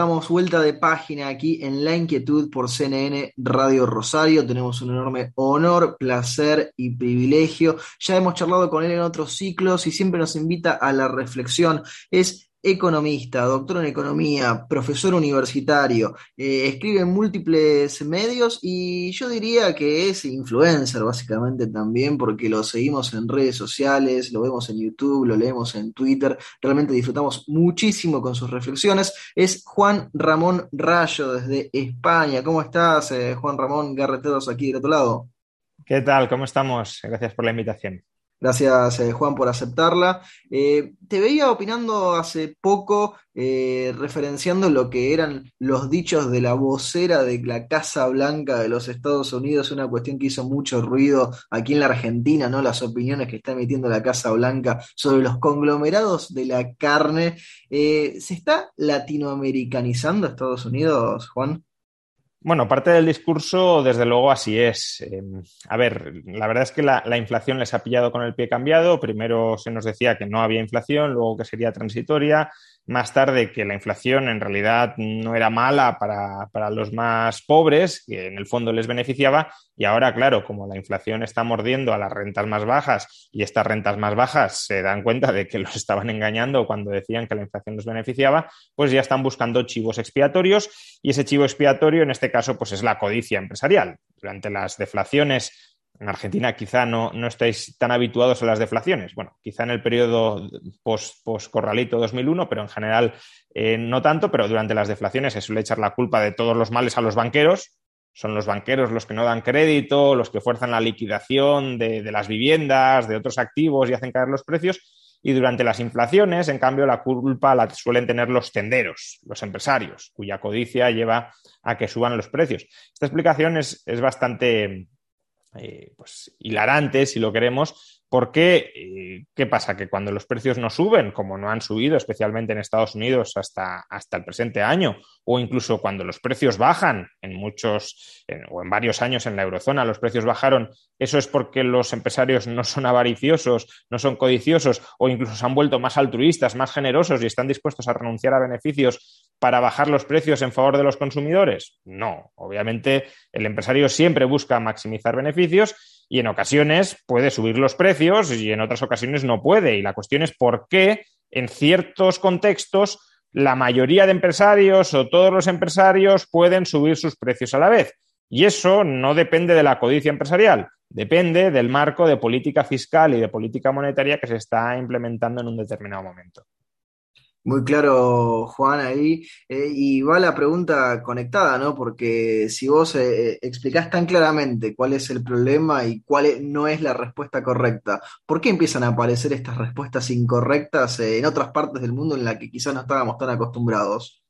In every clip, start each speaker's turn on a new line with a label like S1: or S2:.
S1: Damos vuelta de página aquí en La Inquietud por CNN Radio Rosario. Tenemos un enorme honor, placer y privilegio. Ya hemos charlado con él en otros ciclos y siempre nos invita a la reflexión. Es economista, doctor en economía, profesor universitario, eh, escribe en múltiples medios y yo diría que es influencer básicamente también porque lo seguimos en redes sociales, lo vemos en YouTube, lo leemos en Twitter, realmente disfrutamos muchísimo con sus reflexiones. Es Juan Ramón Rayo desde España. ¿Cómo estás, eh, Juan Ramón Garreteros, aquí del otro lado?
S2: ¿Qué tal? ¿Cómo estamos? Gracias por la invitación.
S1: Gracias, eh, Juan, por aceptarla. Eh, te veía opinando hace poco, eh, referenciando lo que eran los dichos de la vocera de la Casa Blanca de los Estados Unidos, una cuestión que hizo mucho ruido aquí en la Argentina, ¿no? Las opiniones que está emitiendo la Casa Blanca sobre los conglomerados de la carne. ¿Se está latinoamericanizando Estados Unidos, Juan?
S2: Bueno, parte del discurso, desde luego, así es. Em, a ver, la verdad es que la, inflación les ha pillado con el pie cambiado. Primero se nos decía que no había inflación, luego que sería transitoria, más tarde que la inflación en realidad no era mala para, para, los más pobres, que en el fondo les beneficiaba, y ahora, claro, como la inflación está mordiendo a las rentas más bajas y estas rentas más bajas se dan cuenta de que los estaban engañando cuando decían que la inflación los beneficiaba, pues ya están buscando chivos expiatorios y ese chivo expiatorio en este caso pues es la codicia empresarial. Durante las deflaciones en Argentina quizá no, no, estáis tan habituados a las deflaciones. Bueno, quizá en el periodo post-corralito 2001, pero en general eh, no tanto, pero durante las deflaciones se suele echar la culpa de todos los males a los banqueros. Son los banqueros los que no dan crédito, los que fuerzan la liquidación de las viviendas, de otros activos y hacen caer los precios. Y durante las inflaciones, en cambio, la culpa la suelen tener los tenderos, los empresarios, cuya codicia lleva a que suban los precios. Esta explicación es, es bastante, eh, pues, hilarante, si lo queremos, porque, eh, ¿qué pasa? Que cuando los precios no suben, como no han subido, especialmente en Estados Unidos hasta, hasta el presente año, o incluso cuando los precios bajan en muchos o en varios años en la eurozona, los precios bajaron, eso es porque los empresarios no son avariciosos, no son codiciosos, o incluso se han vuelto más altruistas, más generosos y están dispuestos a renunciar a beneficios para bajar los precios en favor de los consumidores? No, obviamente el empresario siempre busca maximizar beneficios y en ocasiones puede subir los precios y en otras ocasiones no puede. Y la cuestión es por qué en ciertos contextos la mayoría de empresarios o todos los empresarios pueden subir sus precios a la vez. Y eso no depende de la codicia empresarial, depende del marco de política fiscal y de política monetaria que se está implementando en un determinado momento.
S1: Muy claro, Juan, ahí. Eh, y va la pregunta conectada, ¿no? Porque si vos eh, explicás tan claramente cuál es el problema y cuál e, no es la respuesta correcta, ¿por qué empiezan a aparecer estas respuestas incorrectas eh, en otras partes del mundo en las que quizás no estábamos tan acostumbrados?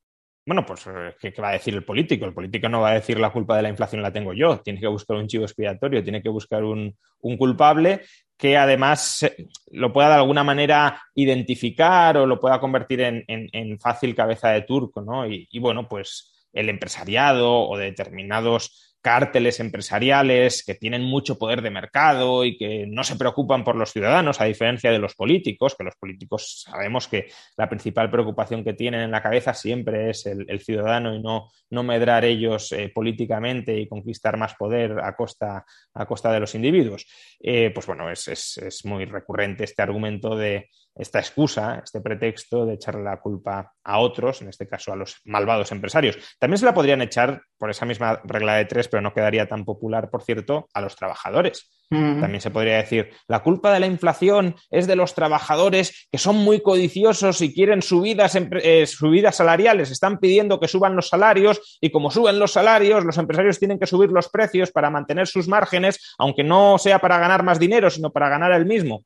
S2: Bueno, pues ¿qué, va a decir el político? El político no va a decir la culpa de la inflación la tengo yo, tiene que buscar un chivo expiatorio, tiene que buscar un, un culpable que además lo pueda de alguna manera identificar o lo pueda convertir en, fácil cabeza de turco, ¿no? Y, bueno, pues el empresariado o determinados cárteles empresariales que tienen mucho poder de mercado y que no se preocupan por los ciudadanos, a diferencia de los políticos, que los políticos sabemos que la principal preocupación que tienen en la cabeza siempre es el, ciudadano y no, no medrar ellos eh, políticamente y conquistar más poder a costa, a costa de los individuos. Eh, pues bueno, es, es muy recurrente este argumento de esta excusa, este pretexto de echarle la culpa a otros, en este caso a los malvados empresarios. También se la podrían echar por esa misma regla de tres, pero no quedaría tan popular, por cierto, a los trabajadores. También se podría decir, la culpa de la inflación es de los trabajadores que son muy codiciosos y quieren subidas, eh, subidas salariales, están pidiendo que suban los salarios y como suben los salarios, los empresarios tienen que subir los precios para mantener sus márgenes, aunque no sea para ganar más dinero, sino para ganar el mismo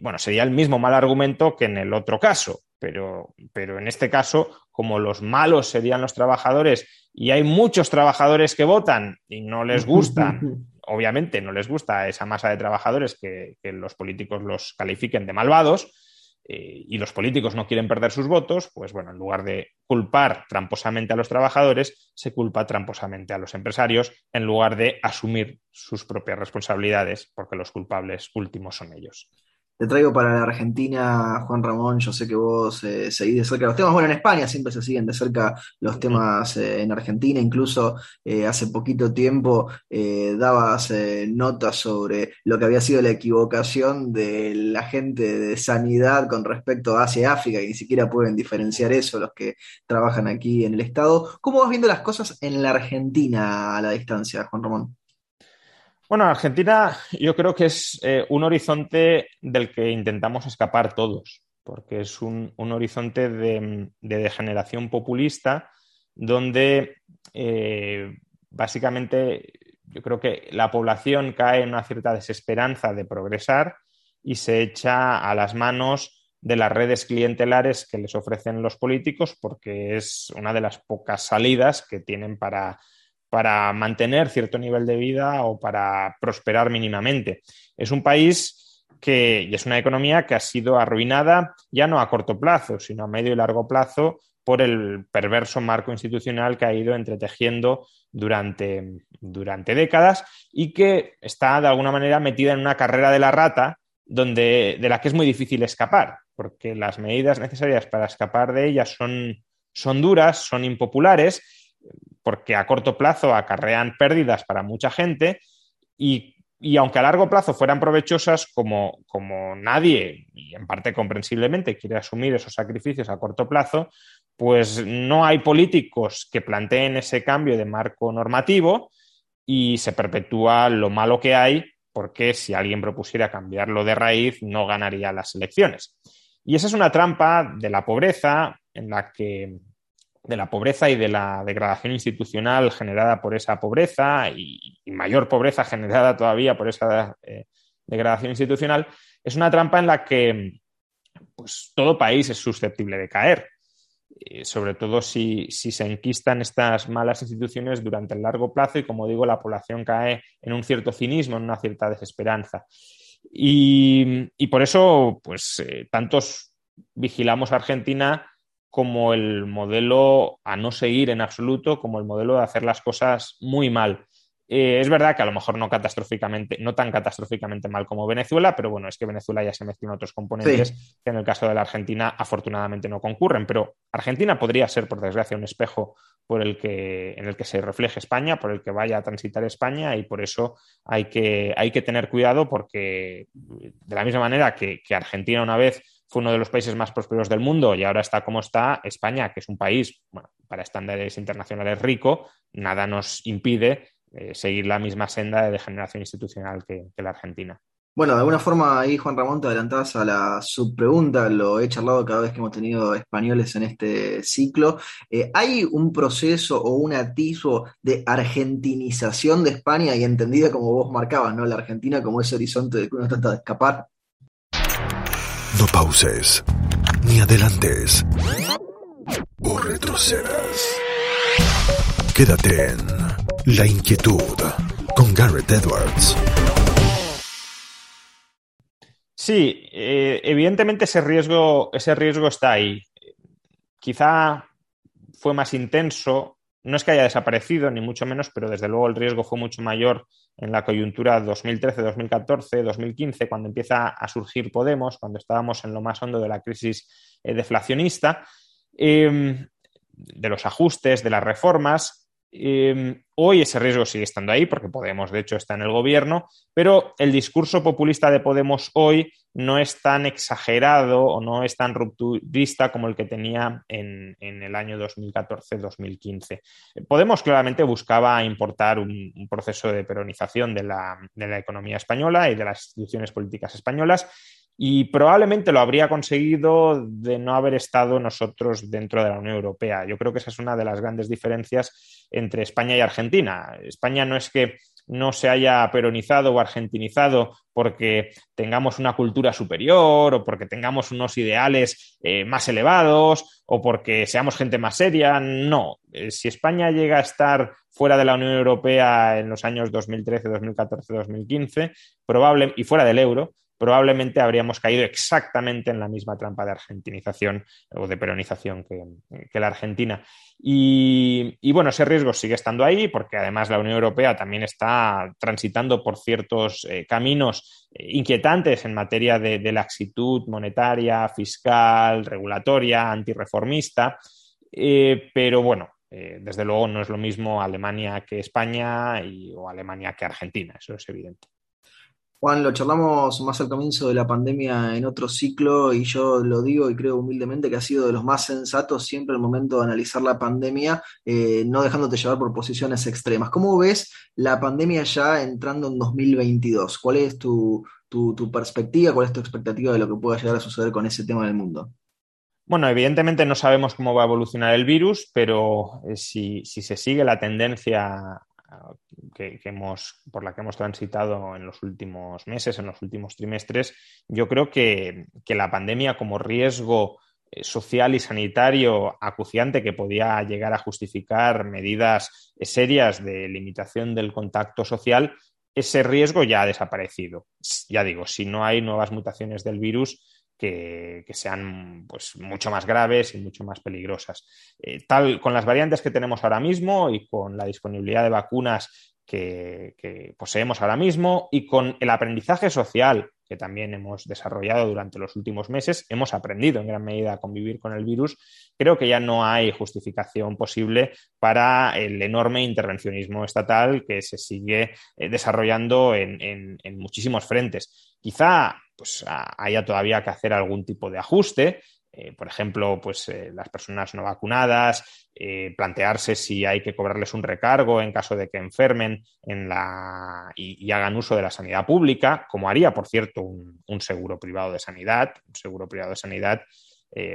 S2: bueno, sería el mismo mal argumento que en el otro caso, pero, pero en este caso, como los malos serían los trabajadores y hay muchos trabajadores que votan y no les gusta, obviamente no les gusta esa masa de trabajadores que, los políticos los califiquen de malvados, eh, y los políticos no quieren perder sus votos, pues bueno, en lugar de culpar tramposamente a los trabajadores, se culpa tramposamente a los empresarios en lugar de asumir sus propias responsabilidades, porque los culpables últimos son ellos.
S1: Te traigo para la Argentina, Juan Ramón, yo sé que vos eh, seguís de cerca los temas, bueno, en España siempre se siguen de cerca los temas eh, en Argentina, incluso eh, hace poquito tiempo dabas notas sobre lo que había sido la equivocación de la gente de sanidad con respecto a Asia y África, y ni siquiera pueden diferenciar eso los que trabajan aquí en el Estado. ¿Cómo vas viendo las cosas en la Argentina a la distancia, Juan Ramón?
S2: Bueno, Argentina yo creo que es eh, un horizonte del que intentamos escapar todos, porque es un, horizonte de, degeneración populista donde eh, básicamente yo creo que la población cae en una cierta desesperanza de progresar y se echa a las manos de las redes clientelares que les ofrecen los políticos porque es una de las pocas salidas que tienen para para mantener cierto nivel de vida o para prosperar mínimamente. Es un país que, y es una economía que ha sido arruinada ya no a corto plazo, sino a medio y largo plazo por el perverso marco institucional que ha ido entretejiendo durante, durante décadas y que está de alguna manera metida en una carrera de la rata donde, de la que es muy difícil escapar, porque las medidas necesarias para escapar de ella son, son duras, son impopulares porque a corto plazo acarrean pérdidas para mucha gente y, aunque a largo plazo fueran provechosas, como, como nadie, y en parte comprensiblemente, quiere asumir esos sacrificios a corto plazo, pues no hay políticos que planteen ese cambio de marco normativo y se perpetúa lo malo que hay, porque si alguien propusiera cambiarlo de raíz, no ganaría las elecciones. Y esa es una trampa de la pobreza en la que de la pobreza y de la degradación institucional generada por esa pobreza y, mayor pobreza generada todavía por esa eh, degradación institucional, es una trampa en la que pues, todo país es susceptible de caer, eh, sobre todo si, se enquistan estas malas instituciones durante el largo plazo y, como digo, la población cae en un cierto cinismo, en una cierta desesperanza. Y, por eso, pues, eh, tantos vigilamos a Argentina como el modelo a no seguir en absoluto, como el modelo de hacer las cosas muy mal. Eh, es verdad que a lo mejor no catastróficamente, no tan catastróficamente mal como Venezuela, pero bueno, es que Venezuela ya se mezcla en otros componentes que en el caso de la Argentina afortunadamente no concurren. Pero Argentina podría ser, por desgracia, un espejo por el que, en el que se refleje España, por el que vaya a transitar España, y por eso hay que, hay que tener cuidado, porque de la misma manera que, que Argentina una vez fue uno de los países más prósperos del mundo y ahora está como está España, que es un país, bueno, para estándares internacionales rico, nada nos impide eh, seguir la misma senda de degeneración institucional que, la Argentina.
S1: Bueno, de alguna forma ahí, Juan Ramón, te adelantabas a la subpregunta, lo he charlado cada vez que hemos tenido españoles en este ciclo. Eh, ¿Hay un proceso o un atisbo de argentinización de España y entendida como vos marcabas, ¿no? La Argentina como ese horizonte de que uno trata de escapar?
S3: No pauses, ni adelantes, o retrocedas. Quédate en La Inquietud con Garrett Edwards.
S2: Sí, eh, evidentemente ese riesgo, ese riesgo está ahí. Quizá fue más intenso, no es que haya desaparecido, ni mucho menos, pero desde luego el riesgo fue mucho mayor en la coyuntura 2013, 2014, 2015, cuando empieza a surgir Podemos, cuando estábamos en lo más hondo de la crisis eh, deflacionista, em, de los ajustes, de las reformas, Em, hoy ese riesgo sigue estando ahí porque Podemos, de hecho, está en el gobierno, pero el discurso populista de Podemos hoy no es tan exagerado o no es tan rupturista como el que tenía en, el año 2014-2015. Podemos claramente buscaba importar un, proceso de peronización de la, de la economía española y de las instituciones políticas españolas y probablemente lo habría conseguido de no haber estado nosotros dentro de la Unión Europea. Yo creo que esa es una de las grandes diferencias entre España y Argentina. España no es que no se haya peronizado o argentinizado porque tengamos una cultura superior o porque tengamos unos ideales eh, más elevados o porque seamos gente más seria. No. Eh, si España llega a estar fuera de la Unión Europea en los años 2013, 2014, 2015, probable, y fuera del euro, probablemente habríamos caído exactamente en la misma trampa de argentinización o de peronización que, la Argentina. Y, bueno, ese riesgo sigue estando ahí porque además la Unión Europea también está transitando por ciertos eh, caminos eh, inquietantes en materia de, laxitud monetaria, fiscal, regulatoria, antirreformista. Eh, pero bueno, desde luego no es lo mismo Alemania que España y, o Alemania que Argentina, eso es evidente.
S1: Juan, lo charlamos más al comienzo de la pandemia en otro ciclo y yo lo digo y creo humildemente que ha sido de los más sensatos siempre el momento de analizar la pandemia, eh, no dejándote llevar por posiciones extremas. ¿Cómo ves la pandemia ya entrando en 2022? ¿Cuál es tu, perspectiva, cuál es tu expectativa de lo que pueda llegar a suceder con ese tema del mundo?
S2: Bueno, evidentemente no sabemos cómo va a evolucionar el virus, pero eh, si, si, se sigue la tendencia que, hemos, por la que hemos transitado en los últimos meses, en los últimos trimestres, yo creo que, la pandemia como riesgo eh, social y sanitario acuciante que podía llegar a justificar medidas serias de limitación del contacto social, ese riesgo ya ha desaparecido. Ya digo, si no hay nuevas mutaciones del virus, que, sean pues, mucho más graves y mucho más peligrosas. Eh, tal, con las variantes que tenemos ahora mismo y con la disponibilidad de vacunas que, poseemos ahora mismo y con el aprendizaje social que también hemos desarrollado durante los últimos meses, hemos aprendido en gran medida a convivir con el virus, creo que ya no hay justificación posible para el enorme intervencionismo estatal que se sigue eh, desarrollando en, muchísimos frentes. Quizá pues, haya todavía que hacer algún tipo de ajuste, eh, por ejemplo, pues eh, las personas no vacunadas, eh, plantearse si hay que cobrarles un recargo en caso de que enfermen en la, y, hagan uso de la sanidad pública, como haría, por cierto, un, seguro privado de sanidad, un seguro privado de sanidad,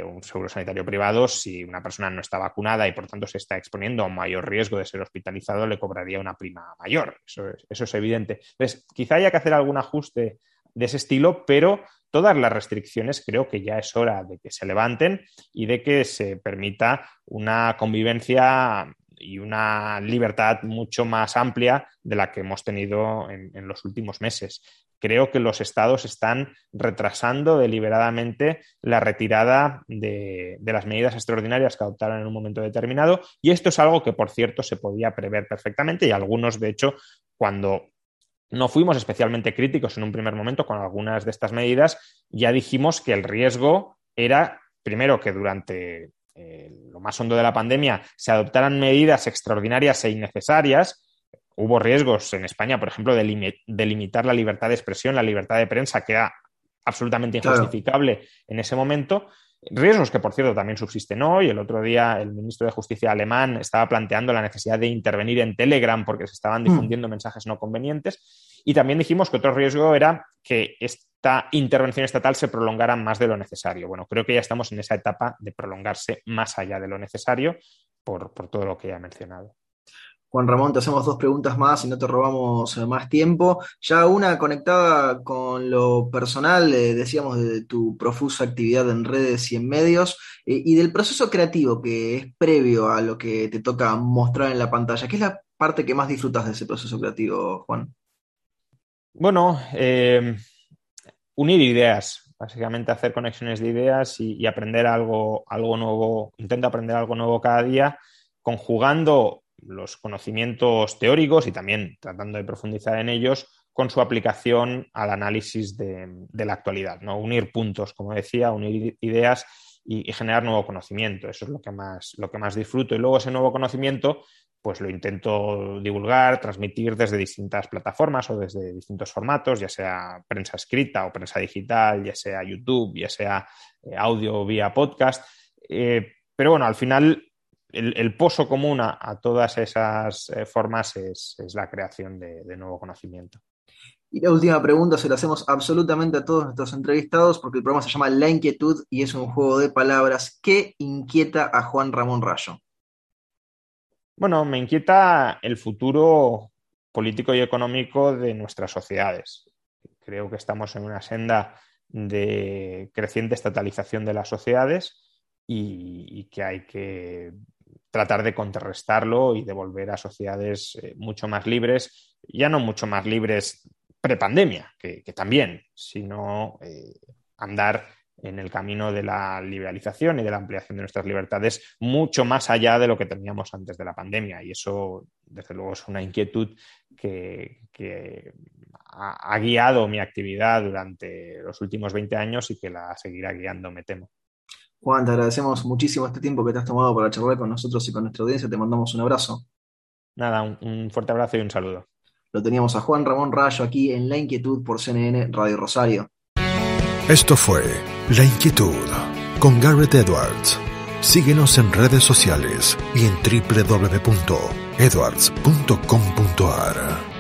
S2: un seguro sanitario privado, si una persona no está vacunada y por tanto se está exponiendo a un mayor riesgo de ser hospitalizado, le cobraría una prima mayor. Eso es, eso es evidente. Entonces, quizá haya que hacer algún ajuste de ese estilo, pero todas las restricciones creo que ya es hora de que se levanten y de que se permita una convivencia y una libertad mucho más amplia de la que hemos tenido en, los últimos meses. Creo que los estados están retrasando deliberadamente la retirada de, las medidas extraordinarias que adoptaron en un momento determinado y esto es algo que, por cierto, se podía prever perfectamente y algunos, de hecho, cuando no fuimos especialmente críticos en un primer momento con algunas de estas medidas. Ya dijimos que el riesgo era, primero, que durante eh, lo más hondo de la pandemia se adoptaran medidas extraordinarias e innecesarias. Hubo riesgos en España, por ejemplo, de, limitar la libertad de expresión, la libertad de prensa, que era absolutamente injustificable en ese momento. Riesgos que, por cierto, también subsisten hoy. El otro día el ministro de Justicia alemán estaba planteando la necesidad de intervenir en Telegram porque se estaban mm. difundiendo mensajes no convenientes. Y también dijimos que otro riesgo era que esta intervención estatal se prolongara más de lo necesario. Bueno, creo que ya estamos en esa etapa de prolongarse más allá de lo necesario por, por todo lo que ya he mencionado.
S1: Juan Ramón, te hacemos dos preguntas más y no te robamos eh, más tiempo. Ya una conectada con lo personal, eh, decíamos de tu profusa actividad en redes y en medios, eh, y del proceso creativo que es previo a lo que te toca mostrar en la pantalla. ¿Qué es la parte que más disfrutas de ese proceso creativo, Juan?
S2: Bueno, unir ideas, básicamente hacer conexiones de ideas y, y aprender algo, algo nuevo, intento aprender algo nuevo cada día, conjugando los conocimientos teóricos y también tratando de profundizar en ellos con su aplicación al análisis de, la actualidad, ¿no? Unir puntos, como decía, unir ideas y, generar nuevo conocimiento. Eso es lo que más, lo que más disfruto. Y luego ese nuevo conocimiento, pues lo intento divulgar, transmitir desde distintas plataformas o desde distintos formatos, ya sea prensa escrita o prensa digital, ya sea YouTube, ya sea eh, audio vía podcast. Eh, pero bueno, al final el, pozo común a, todas esas eh, formas es, la creación de, nuevo conocimiento.
S1: Y la última pregunta se la hacemos absolutamente a todos nuestros entrevistados porque el programa se llama La Inquietud y es un juego de palabras. ¿Qué inquieta a Juan Ramón Rayo?
S2: Bueno, me inquieta el futuro político y económico de nuestras sociedades. Creo que estamos en una senda de creciente estatalización de las sociedades y que hay que tratar de contrarrestarlo y de volver a sociedades eh, mucho más libres, ya no mucho más libres prepandemia, que, que también, sino eh, andar en el camino de la liberalización y de la ampliación de nuestras libertades mucho más allá de lo que teníamos antes de la pandemia. Y eso, desde luego, es una inquietud que, ha, guiado mi actividad durante los últimos 20 años y que la seguirá guiando, me temo.
S1: Juan, te agradecemos muchísimo este tiempo que te has tomado para charlar con nosotros y con nuestra audiencia. Te mandamos un abrazo.
S2: Nada, un fuerte abrazo y un saludo.
S1: Lo teníamos a Juan Ramón Rayo aquí en La Inquietud por CNN Radio Rosario.
S3: Esto fue La Inquietud con Garrett Edwards. Síguenos en redes sociales y en www.edwards.com.ar.